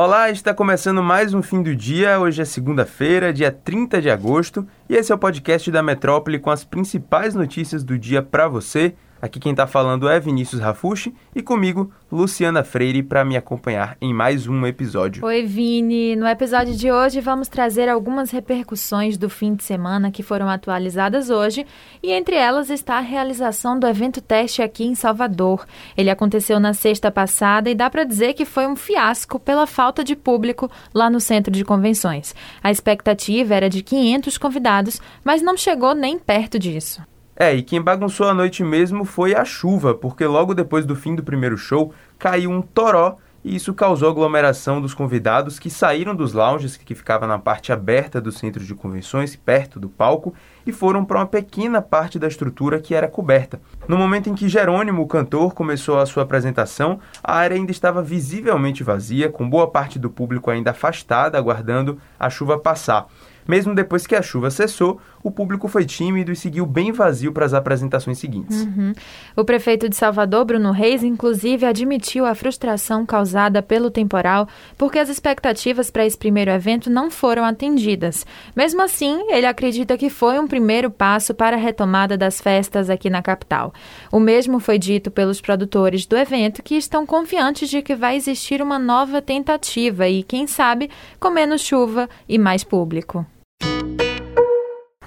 Olá, está começando mais um fim do dia. Hoje é segunda-feira, dia 30 de agosto, e esse é o podcast da Metrópole com as principais notícias do dia para você. Aqui quem está falando é Vinícius Rafushi e comigo, Luciana Freire, para me acompanhar em mais um episódio. Oi, Vini. No episódio de hoje vamos trazer algumas repercussões do fim de semana que foram atualizadas hoje e entre elas está a realização do evento teste aqui em Salvador. Ele aconteceu na sexta passada e dá para dizer que foi um fiasco pela falta de público lá no centro de convenções. A expectativa era de 500 convidados, mas não chegou nem perto disso. É, e quem bagunçou a noite mesmo foi a chuva, porque logo depois do fim do primeiro show caiu um toró e isso causou aglomeração dos convidados que saíram dos lounges que ficavam na parte aberta do centro de convenções, perto do palco, e foram para uma pequena parte da estrutura que era coberta. No momento em que Jerônimo, o cantor, começou a sua apresentação, a área ainda estava visivelmente vazia, com boa parte do público ainda afastada, aguardando a chuva passar. Mesmo depois que a chuva cessou, o público foi tímido e seguiu bem vazio para as apresentações seguintes. Uhum. O prefeito de Salvador, Bruno Reis, inclusive admitiu a frustração causada pelo temporal porque as expectativas para esse primeiro evento não foram atendidas. Mesmo assim, ele acredita que foi um primeiro passo para a retomada das festas aqui na capital. O mesmo foi dito pelos produtores do evento, que estão confiantes de que vai existir uma nova tentativa e, quem sabe, com menos chuva e mais público.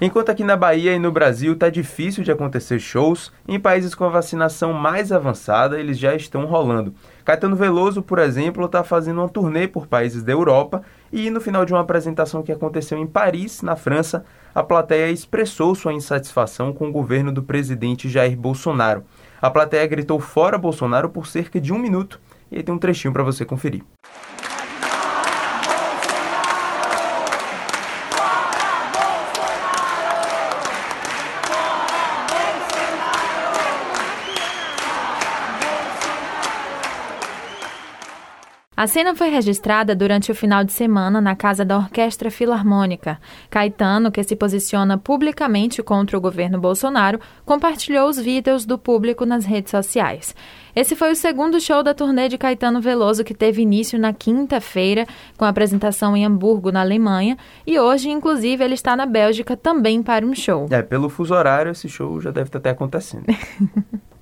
Enquanto aqui na Bahia e no Brasil está difícil de acontecer shows, em países com a vacinação mais avançada eles já estão rolando. Caetano Veloso, por exemplo, está fazendo uma turnê por países da Europa e no final de uma apresentação que aconteceu em Paris, na França, a plateia expressou sua insatisfação com o governo do presidente Jair Bolsonaro. A plateia gritou fora Bolsonaro por cerca de um minuto e aí tem um trechinho para você conferir. A cena foi registrada durante o final de semana na casa da Orquestra Filarmônica. Caetano, que se posiciona publicamente contra o governo Bolsonaro, compartilhou os vídeos do público nas redes sociais. Esse foi o segundo show da turnê de Caetano Veloso, que teve início na quinta-feira, com apresentação em Hamburgo, na Alemanha, e hoje, inclusive, ele está na Bélgica também para um show. É, pelo fuso horário, esse show já deve estar até acontecendo.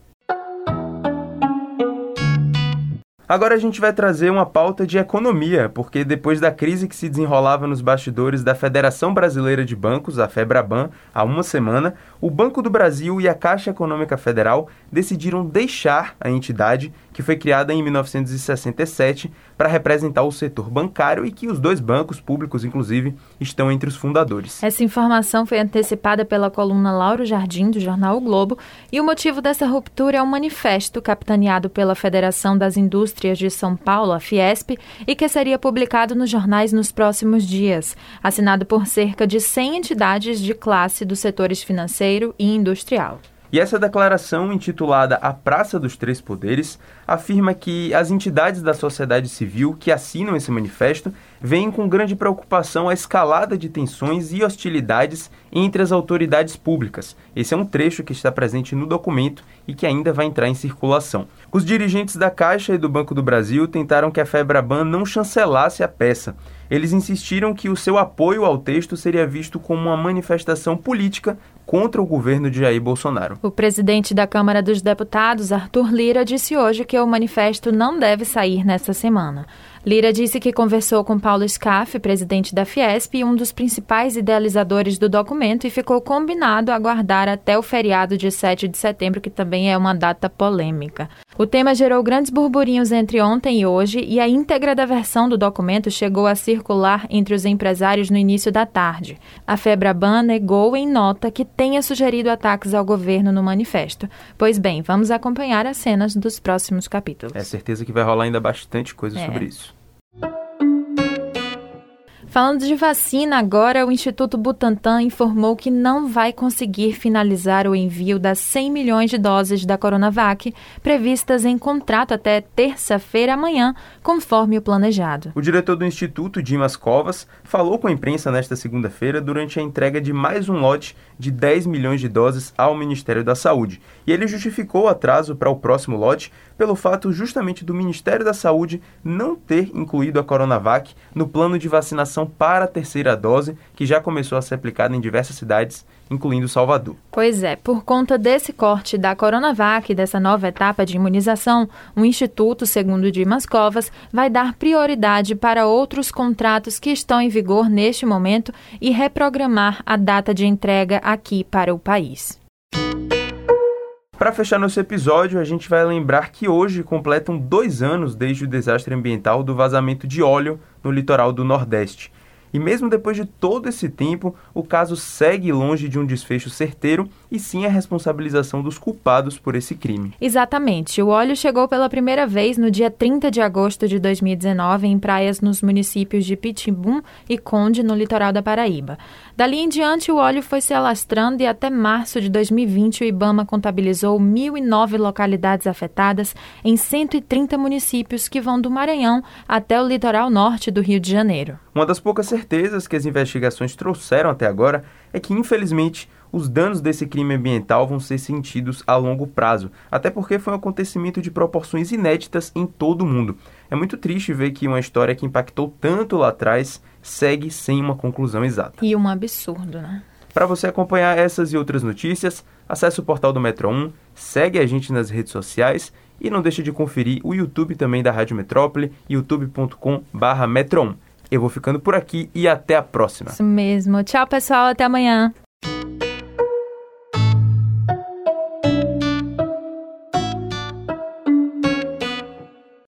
Agora a gente vai trazer uma pauta de economia, porque depois da crise que se desenrolava nos bastidores da Federação Brasileira de Bancos, a FEBRABAN, há uma semana, o Banco do Brasil e a Caixa Econômica Federal decidiram deixar a entidade, que foi criada em 1967 para representar o setor bancário e que os dois bancos públicos, inclusive, estão entre os fundadores. Essa informação foi antecipada pela coluna Lauro Jardim, do jornal o Globo, e o motivo dessa ruptura é um manifesto capitaneado pela Federação das Indústrias de São Paulo, a Fiesp, e que seria publicado nos jornais nos próximos dias, assinado por cerca de 100 entidades de classe dos setores financeiro e industrial. E essa declaração, intitulada A Praça dos Três Poderes, afirma que as entidades da sociedade civil que assinam esse manifesto veem com grande preocupação a escalada de tensões e hostilidades entre as autoridades públicas. Esse é um trecho que está presente no documento e que ainda vai entrar em circulação. Os dirigentes da Caixa e do Banco do Brasil tentaram que a Febraban não chancelasse a peça. Eles insistiram que o seu apoio ao texto seria visto como uma manifestação política contra o governo de Jair Bolsonaro. O presidente da Câmara dos Deputados, Arthur Lira, disse hoje que o manifesto não deve sair nesta semana. Lira disse que conversou com Paulo Scaff, presidente da Fiesp e um dos principais idealizadores do documento, e ficou combinado aguardar até o feriado de 7 de setembro, que também é uma data polêmica. O tema gerou grandes burburinhos entre ontem e hoje, e a íntegra da versão do documento chegou a circular entre os empresários no início da tarde. A Febraban negou em nota que tenha sugerido ataques ao governo no manifesto. Pois bem, vamos acompanhar as cenas dos próximos capítulos. É certeza que vai rolar ainda bastante coisa é. sobre isso. you. Falando de vacina, agora o Instituto Butantan informou que não vai conseguir finalizar o envio das 100 milhões de doses da Coronavac previstas em contrato até terça-feira amanhã, conforme o planejado. O diretor do Instituto, Dimas Covas, falou com a imprensa nesta segunda-feira durante a entrega de mais um lote de 10 milhões de doses ao Ministério da Saúde. E ele justificou o atraso para o próximo lote pelo fato justamente do Ministério da Saúde não ter incluído a Coronavac no plano de vacinação para a terceira dose, que já começou a ser aplicada em diversas cidades, incluindo Salvador. Pois é, por conta desse corte da Coronavac, dessa nova etapa de imunização, o Instituto, segundo Dimas Covas, vai dar prioridade para outros contratos que estão em vigor neste momento e reprogramar a data de entrega aqui para o país. Para fechar nosso episódio, a gente vai lembrar que hoje completam dois anos desde o desastre ambiental do vazamento de óleo no litoral do Nordeste. E mesmo depois de todo esse tempo, o caso segue longe de um desfecho certeiro e sim a responsabilização dos culpados por esse crime. Exatamente. O óleo chegou pela primeira vez no dia 30 de agosto de 2019 em praias nos municípios de Pitibum e Conde, no litoral da Paraíba. Dali em diante, o óleo foi se alastrando e até março de 2020 o IBAMA contabilizou 1.009 localidades afetadas em 130 municípios que vão do Maranhão até o litoral norte do Rio de Janeiro. Uma das poucas certezas que as investigações trouxeram até agora é que, infelizmente, os danos desse crime ambiental vão ser sentidos a longo prazo, até porque foi um acontecimento de proporções inéditas em todo o mundo. É muito triste ver que uma história que impactou tanto lá atrás segue sem uma conclusão exata. E um absurdo, né? Para você acompanhar essas e outras notícias, acesse o portal do Metro 1, segue a gente nas redes sociais e não deixe de conferir o YouTube também da Rádio Metrópole, youtube.com/metro1. Eu vou ficando por aqui e até a próxima. Isso mesmo. Tchau, pessoal. Até amanhã.